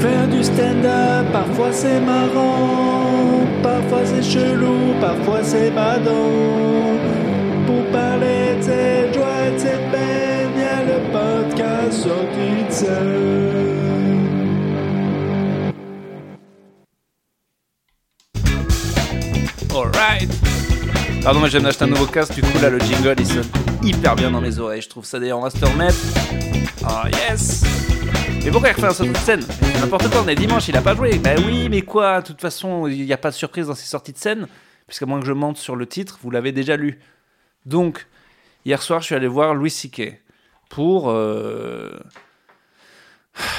Faire du stand-up, parfois c'est marrant, parfois c'est chelou, parfois c'est badant. Pour parler de cette joie de cette peine, y a le podcast sorti de Pardon, moi j'aime d'acheter un nouveau casque, du coup là le jingle il sonne hyper bien dans mes oreilles. Je trouve ça d'ailleurs, se le remettre. Oh yes Mais pourquoi il refait un sortie de scène? N'importe quoi, on est dimanche, il a pas joué. Bah oui, mais quoi? De toute façon, il n'y a pas de surprise dans ces sorties de scène, puisqu'à moins que je mente sur le titre, vous l'avez déjà lu. Donc, hier soir, je suis allé voir Louis C.K. pour. euh,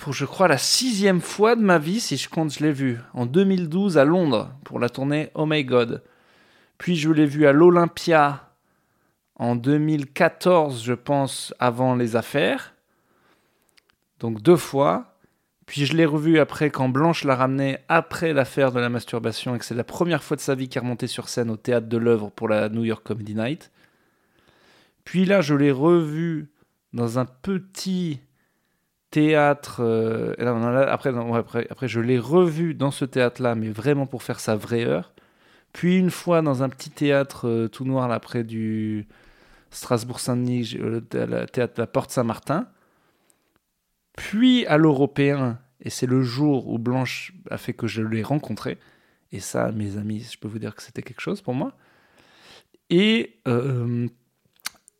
pour, je crois, la sixième fois de ma vie, si je compte, je l'ai vu, en 2012 à Londres, pour la tournée Oh My God. Puis je l'ai vu à l'Olympia en 2014, je pense, avant les affaires. Donc deux fois. Puis je l'ai revu après quand Blanche l'a ramené après l'affaire de la masturbation et que c'est la première fois de sa vie qu'il est remonté sur scène au théâtre de l'œuvre pour la New York Comedy Night. Puis là, je l'ai revu dans un petit théâtre. euh, après, après, après, je l'ai revu dans ce théâtre-là, mais vraiment pour faire sa vraie heure. Puis une fois dans un petit théâtre euh, tout noir là près du Strasbourg-Saint-Denis, euh, le théâtre de la Porte Saint-Martin. Puis à l'Européen, et c'est le jour où Blanche a fait que je l'ai rencontré. Et ça, mes amis, je peux vous dire que c'était quelque chose pour moi. Et, euh,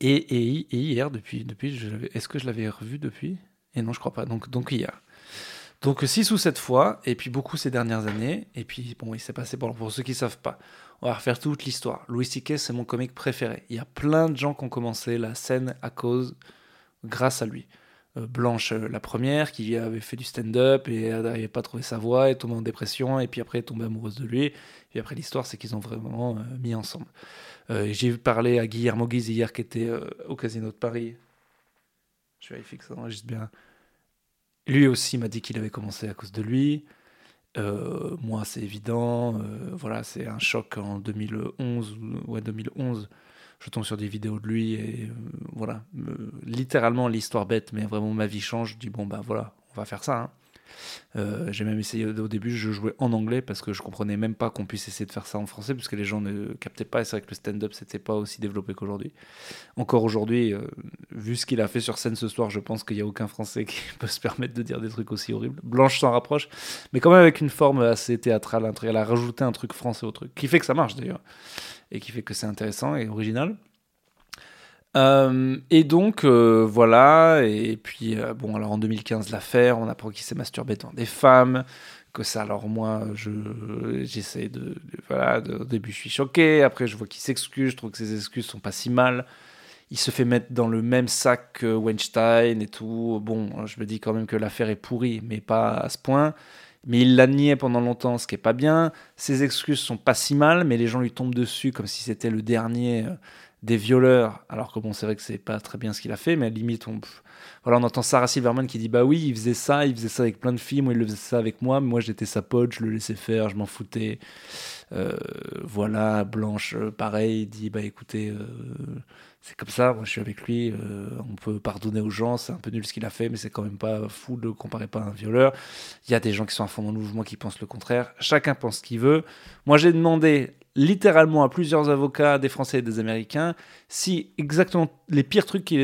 et, et, et hier, depuis, depuis est-ce que je l'avais revu depuis? Et non, je crois pas. Donc, donc hier. Donc 6 ou 7 fois, et puis beaucoup ces dernières années. Et puis bon, il s'est passé, bon, pour ceux qui savent pas, on va refaire toute l'histoire. Louis C.K. c'est mon comique préféré. Il y a plein de gens qui ont commencé la scène à cause, grâce à lui. Euh, Blanche, euh, la première, qui avait fait du stand-up et n'avait pas trouvé sa voix, est tombée en dépression, et puis après est tombée amoureuse de lui. Et après l'histoire, c'est qu'ils ont vraiment euh, mis ensemble. J'ai parlé à Guillermo Guise hier, qui était au Casino de Paris. Je vérifie que ça enregistre bien. Lui aussi m'a dit qu'il avait commencé à cause de lui. Euh, moi, c'est évident. Euh, voilà, c'est un choc en 2011. ou- Ouais, 2011. Je tombe sur des vidéos de lui et euh, voilà. Littéralement, l'histoire bête, mais vraiment ma vie change. Je dis, bon, bah voilà, on va faire ça. hein. Euh, J'ai même essayé au début, je jouais en anglais parce que je comprenais même pas qu'on puisse essayer de faire ça en français parce que les gens ne captaient pas. Et c'est vrai que le stand-up, c'était pas aussi développé qu'aujourd'hui. Encore aujourd'hui, euh, vu ce qu'il a fait sur scène ce soir, je pense qu'il n'y a aucun Français qui peut se permettre de dire des trucs aussi horribles. Blanche s'en rapproche, mais quand même avec une forme assez théâtrale. Elle a rajouté un truc français au truc, qui fait que ça marche d'ailleurs, et qui fait que c'est intéressant et original. Euh, et donc euh, voilà, et puis euh, bon, alors en 2015, l'affaire, on apprend qu'il s'est masturbé devant des femmes, que ça, alors moi, je j'essaie de, voilà, au début je suis choqué, après je vois qu'il s'excuse, je trouve que ses excuses sont pas si mal. Il se fait mettre dans le même sac que Weinstein et tout. Bon, je me dis quand même que l'affaire est pourrie, mais pas à ce point. Mais il l'a nié pendant longtemps, ce qui est pas bien. Ses excuses sont pas si mal, mais les gens lui tombent dessus comme si c'était le dernier des violeurs. Alors que bon, c'est vrai que c'est pas très bien ce qu'il a fait, mais à la limite, on, voilà, on entend Sarah Silverman qui dit bah oui, il faisait ça, il faisait ça avec plein de filles, moi il le faisait ça avec moi, mais moi j'étais sa pote, je le laissais faire, je m'en foutais. Euh, voilà, Blanche, euh, pareil, il dit bah écoutez, euh, c'est comme ça, moi je suis avec lui, euh, on peut pardonner aux gens, c'est un peu nul ce qu'il a fait, mais c'est quand même pas fou de comparer pas à un violeur. Il y a des gens qui sont à fond dans le mouvement qui pensent le contraire, chacun pense ce qu'il veut. Moi j'ai demandé littéralement à plusieurs avocats, des Français et des Américains, si exactement les pires trucs qui,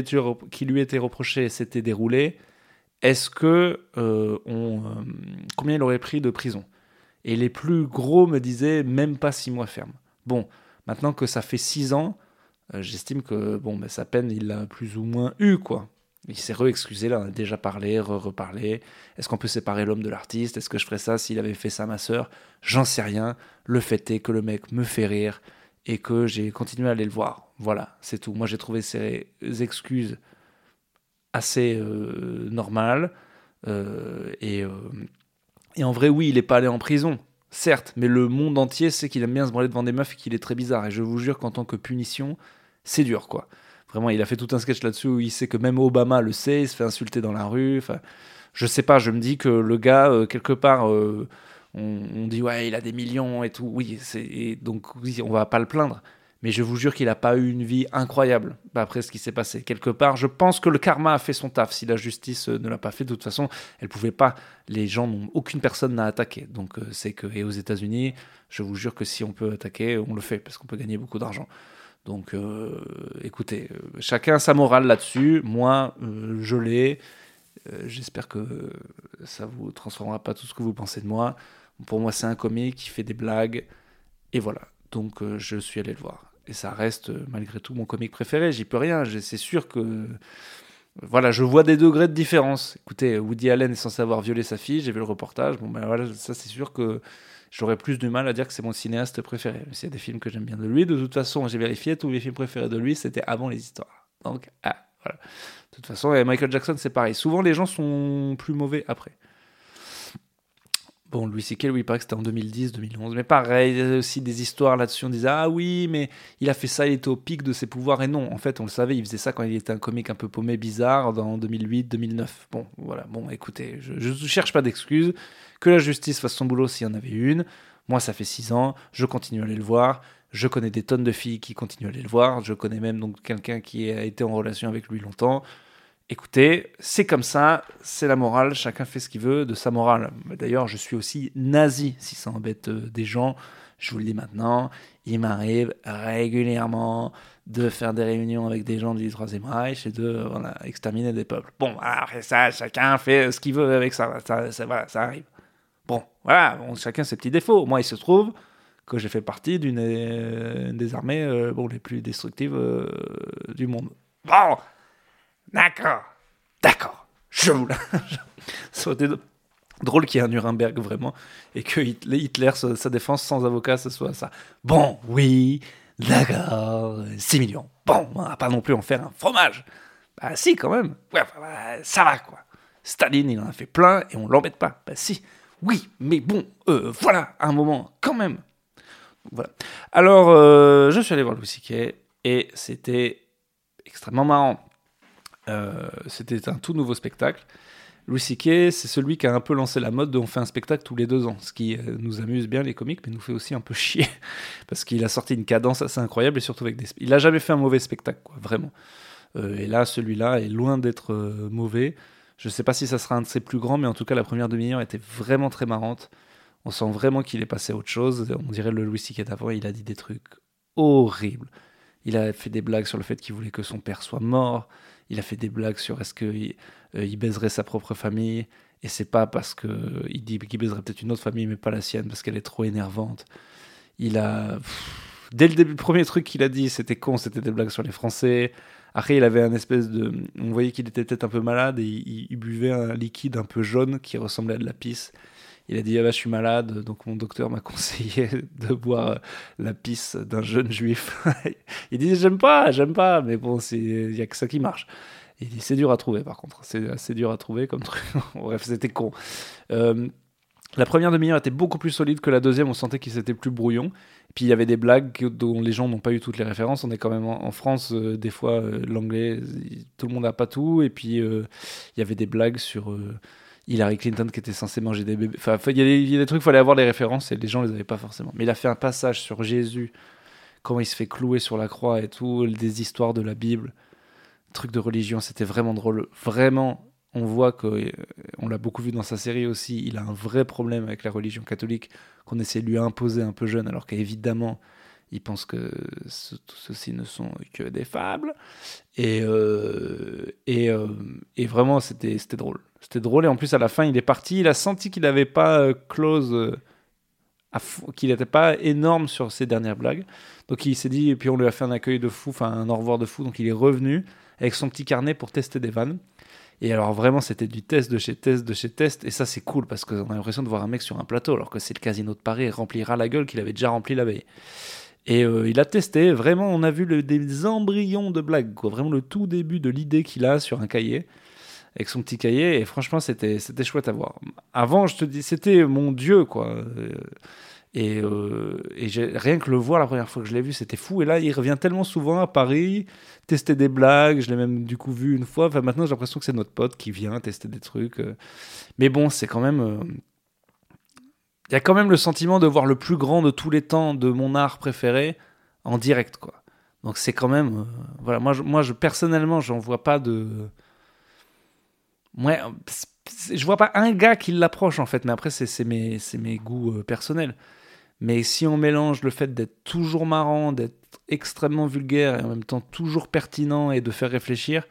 lui étaient reprochés s'étaient déroulés, est-ce que euh, on, euh, combien il aurait pris de prison? Et les plus gros me disaient même pas six mois ferme. Bon, maintenant que ça fait six ans, j'estime que bon, ben, sa peine, il l'a plus ou moins eu, quoi. Il s'est re-excusé, là, on a déjà parlé, re-reparlé. Est-ce qu'on peut séparer l'homme de l'artiste? Est-ce que je ferais ça s'il avait fait ça à ma sœur? J'en sais rien. Le fait est que le mec me fait rire et que j'ai continué à aller le voir. Voilà, c'est tout. Moi, j'ai trouvé ses excuses assez euh, normales. Euh, et, euh, et en vrai, oui, il n'est pas allé en prison, certes, mais le monde entier sait qu'il aime bien se branler devant des meufs et qu'il est très bizarre. Et je vous jure qu'en tant que punition, c'est dur, quoi. Vraiment, il a fait tout un sketch là-dessus où il sait que même Obama le sait, il se fait insulter dans la rue. Enfin, je sais pas, je me dis que le gars, euh, quelque part, euh, on, dit ouais, il a des millions et tout. Oui, et donc oui, on va pas le plaindre. mais je vous jure qu'il n'a pas eu une vie incroyable après ce qui s'est passé. Quelque part, je pense que le karma a fait son taf. Si la justice euh, ne l'a pas fait, de toute façon, elle pouvait pas. Les gens n'ont aucune personne n'a attaqué. Donc c'est que et aux États-Unis, je vous jure que si on peut attaquer, on le fait parce qu'on peut gagner beaucoup d'argent. Donc euh, écoutez, chacun a sa morale là-dessus. Moi, je l'ai. J'espère que ça vous transformera pas tout ce que vous pensez de moi. Pour moi, c'est un comique qui fait des blagues. Et voilà. Donc je suis allé le voir et ça reste euh, malgré tout mon comique préféré. J'y peux rien. C'est sûr que voilà, je vois des degrés de différence. Écoutez, Woody Allen est censé avoir violé sa fille. J'ai vu le reportage. Bon ben voilà, ça c'est sûr que j'aurais plus de mal à dire que c'est mon cinéaste préféré. S'il y a des films que j'aime bien de lui, de toute façon, j'ai vérifié tous les films préférés de lui, c'était avant les histoires. Donc ah, voilà. De toute façon, Michael Jackson, c'est pareil. Souvent, les gens sont plus mauvais après. Bon, Louis C.K., oui, il paraît que c'était en 2010, 2011. Mais pareil, il y a aussi des histoires là-dessus. On disait, ah oui, mais il a fait ça, il était au pic de ses pouvoirs. Et non, en fait, on le savait, il faisait ça quand il était un comique un peu paumé, bizarre, dans 2008, 2009. Bon, voilà, bon, écoutez, je ne cherche pas d'excuses. Que la justice fasse son boulot s'il y en avait une. Moi, ça fait six ans, je continue à aller le voir. Je connais des tonnes de filles qui continuent à aller le voir. Je connais même donc quelqu'un qui a été en relation avec lui longtemps écoutez, c'est comme ça, c'est la morale, chacun fait ce qu'il veut de sa morale. D'ailleurs, je suis aussi nazi, si ça embête euh, des gens, je vous le dis maintenant, il m'arrive régulièrement de faire des réunions avec des gens du Troisième Reich et de exterminer des peuples. Bon, après ça, chacun fait ce qu'il veut avec ça, ça, ça, ça arrive. Bon, voilà, chacun ses petits défauts. Moi, il se trouve que j'ai fait partie d'une euh, des armées euh, bon, les plus destructives du monde. Bon, D'accord. D'accord. Je vous été drôle qu'il y ait un Nuremberg vraiment et que Hitler, sa, défense sans avocat, ce soit ça. Bon, oui, d'accord, 6 millions. Bon, on va pas non plus en faire un fromage. Bah si, quand même. Ouais, bah, ça va, quoi. Staline, il en a fait plein et on l'embête pas. Bah si. Oui, mais bon, euh, voilà, un moment, quand même. Voilà. Alors, euh, je suis allé voir Louis C.K. et c'était extrêmement marrant. Euh, c'était un tout nouveau spectacle. Louis C.K., c'est celui qui a un peu lancé la mode de on fait un spectacle tous les deux ans, ce qui euh, nous amuse bien les comiques, mais nous fait aussi un peu chier, parce qu'il a sorti une cadence assez incroyable et surtout avec des... Il a jamais fait un mauvais spectacle, vraiment. Euh, et là, celui-là est loin d'être mauvais. Je sais pas si ça sera un de ses plus grands, mais en tout cas, la première demi-heure était vraiment très marrante. On sent vraiment qu'il est passé à autre chose. On dirait le Louis C.K. d'avant, il a dit des trucs horribles. Il a fait des blagues sur le fait qu'il voulait que son père soit mort il a fait des blagues sur est-ce qu'il euh, il baiserait sa propre famille, et c'est pas parce qu'il dit qu'il baiserait peut-être une autre famille, mais pas la sienne, parce qu'elle est trop énervante. Il a. dès le début, le premier truc qu'il a dit, c'était con, c'était des blagues sur les Français. Après, il avait un espèce de. On voyait qu'il était peut-être un peu malade et il, buvait un liquide un peu jaune qui ressemblait à de la pisse. Il a dit ah bah, je suis malade, donc mon docteur m'a conseillé de boire la pisse d'un jeune juif. il dit j'aime pas, j'aime pas, mais bon, il y a que ça qui marche. Il dit c'est dur à trouver par contre, c'est assez dur à trouver comme truc. Bref, c'était con. Euh, la première demi-heure était beaucoup plus solide que la deuxième, on sentait qu'il c'était plus brouillon. Puis il y avait des blagues dont les gens n'ont pas eu toutes les références. On est quand même en, France, euh, des fois euh, l'anglais, tout le monde n'a pas tout. Et puis il y avait des blagues sur Hillary Clinton qui était censé manger des bébés. Enfin, il y, a des trucs, il fallait avoir les références et les gens les avaient pas forcément. Mais il a fait un passage sur Jésus, comment il se fait clouer sur la croix et tout, des histoires de la Bible, trucs de religion, c'était vraiment drôle. Vraiment, on voit que, euh, on l'a beaucoup vu dans sa série aussi, il a un vrai problème avec la religion catholique qu'on essaie de lui imposer un peu jeune, alors qu'évidemment, il pense que tout ceci ne sont que des fables. Et, euh, euh, et, vraiment, c'était drôle. C'était drôle. Et en plus, à la fin, il est parti. Il a senti qu'il n'avait pas euh, close, qu'il n'était pas énorme sur ses dernières blagues. Donc il s'est dit, et puis on lui a fait un accueil de fou, enfin un au revoir de fou. Donc il est revenu avec son petit carnet pour tester des vannes. Et alors vraiment, c'était du test de chez test de chez test. Et ça, c'est cool parce qu'on a l'impression de voir un mec sur un plateau, alors que c'est le casino de Paris remplira la gueule qu'il avait déjà rempli la veille. Et euh, il a testé, vraiment, on a vu des embryons de blagues, vraiment le tout début de l'idée qu'il a sur un cahier avec son petit cahier et franchement c'était chouette à voir. Avant je te dis c'était mon dieu quoi. Et, euh, et rien que le voir la première fois que je l'ai vu, c'était fou. Et là, il revient tellement souvent à Paris, tester des blagues. Je l'ai même du coup vu une fois. Enfin, maintenant, j'ai l'impression que c'est notre pote qui vient tester des trucs. Euh. Mais bon, c'est quand même. Il y a quand même le sentiment de voir le plus grand de tous les temps de mon art préféré en direct, quoi. Donc c'est quand même, euh, voilà, moi, je, moi, je personnellement, j'en vois pas de, ouais, je vois pas un gars qui l'approche en fait, mais après c'est mes, mes goûts euh, personnels. Mais si on mélange le fait d'être toujours marrant, d'être extrêmement vulgaire et en même temps toujours pertinent et de faire réfléchir,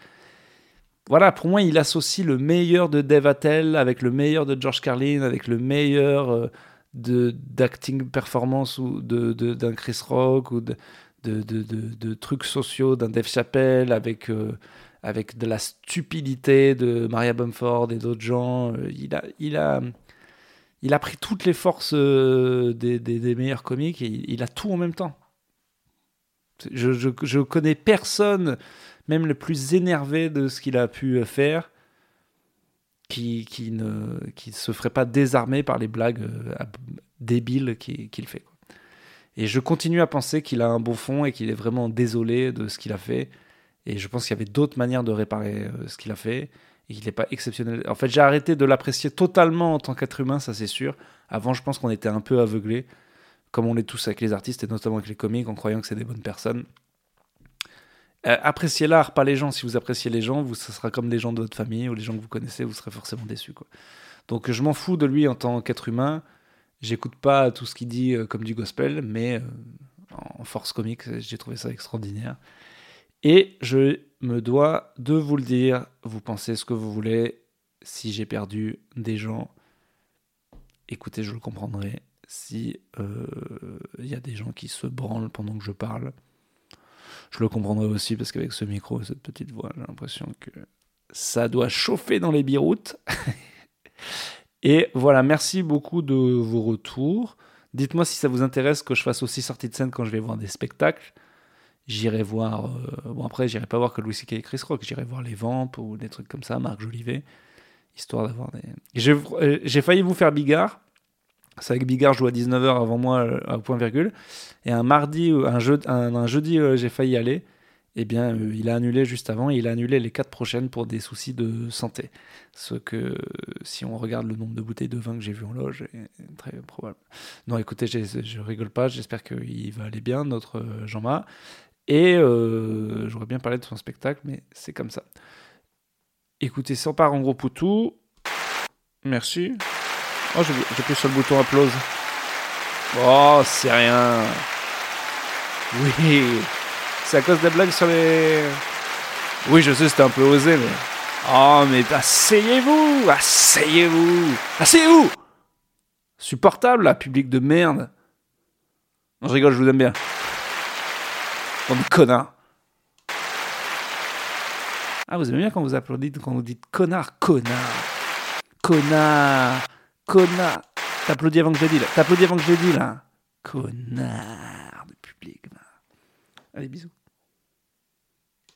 voilà, pour moi, il associe le meilleur de Dave Attell avec le meilleur de George Carlin, avec le meilleur euh, de d'acting performance ou de d'un Chris Rock ou de de, de, trucs sociaux d'un Dave Chappelle avec euh, avec de la stupidité de Maria Bumford et d'autres gens. Euh, il a il a il a pris toutes les forces des, des, des, meilleurs comiques et il, a tout en même temps. Je, je, je connais personne même le plus énervé de ce qu'il a pu faire, qui, qui ne qui se ferait pas désarmer par les blagues euh, débiles qu'il fait. Et je continue à penser qu'il a un beau fond et qu'il est vraiment désolé de ce qu'il a fait. Et je pense qu'il y avait d'autres manières de réparer euh, ce qu'il a fait et qu'il n'est pas exceptionnel. En fait, j'ai arrêté de l'apprécier totalement en tant qu'être humain, ça c'est sûr. Avant, je pense qu'on était un peu aveuglés, comme on l'est tous avec les artistes et notamment avec les comiques, en croyant que c'est des bonnes personnes. Euh, appréciez l'art, pas les gens. Si vous appréciez les gens, vous, ce sera comme les gens de votre famille ou les gens que vous connaissez, vous serez forcément. Quoi. Donc je m'en fous de lui en tant qu'être humain. J'écoute pas tout ce qu'il dit euh, comme du gospel, mais euh, en force comique, j'ai trouvé ça extraordinaire. Et je me dois de vous le dire, vous pensez ce que vous voulez. Si j'ai perdu des gens, écoutez, je le comprendrai. Si il y a des gens qui se branlent pendant que je parle, je le comprendrais aussi parce qu'avec ce micro, cette petite voix, j'ai l'impression que ça doit chauffer dans les biroutes. Et voilà, merci beaucoup de vos retours. Dites-moi si ça vous intéresse que je fasse aussi sortie de scène quand je vais voir des spectacles. J'irai voir. Euh, bon, après, j'irai pas voir que Louis C.K. et Chris Rock. J'irai voir les Vamps ou des trucs comme ça, Marc Jolivet. Histoire d'avoir des. J'ai euh, failli vous faire Bigard. C'est avec Bigard joue à 19h avant moi euh, à point virgule. Et un mardi, un, un, jeudi, euh, j'ai failli y aller. Eh bien, euh, il a annulé juste avant il a annulé les quatre prochaines pour des soucis de santé. Ce que, si on regarde le nombre de bouteilles de vin que j'ai vu en loge, est très probable. Non, écoutez, je rigole pas. J'espère qu'il va aller bien, notre Jean-Ma. Et j'aurais bien parlé de son spectacle, mais c'est comme ça. Écoutez, sans part en gros poutou. Merci. Oh, j'appuie sur le bouton applause. Oh, c'est rien. Oui. C'est à cause des blagues sur les. Oui, je sais, c'était un peu osé, mais. Oh, mais asseyez-vous Asseyez-vous Asseyez-vous Supportable, là, public de merde. Non, je rigole, je vous aime bien. On est connard. Ah, vous aimez bien quand vous applaudissez, quand vous dites connard, connard. Connard. Connard. T'applaudis avant que je le dise, là. T'applaudis avant que je le dise, là. Connard de public, Allez, bisous.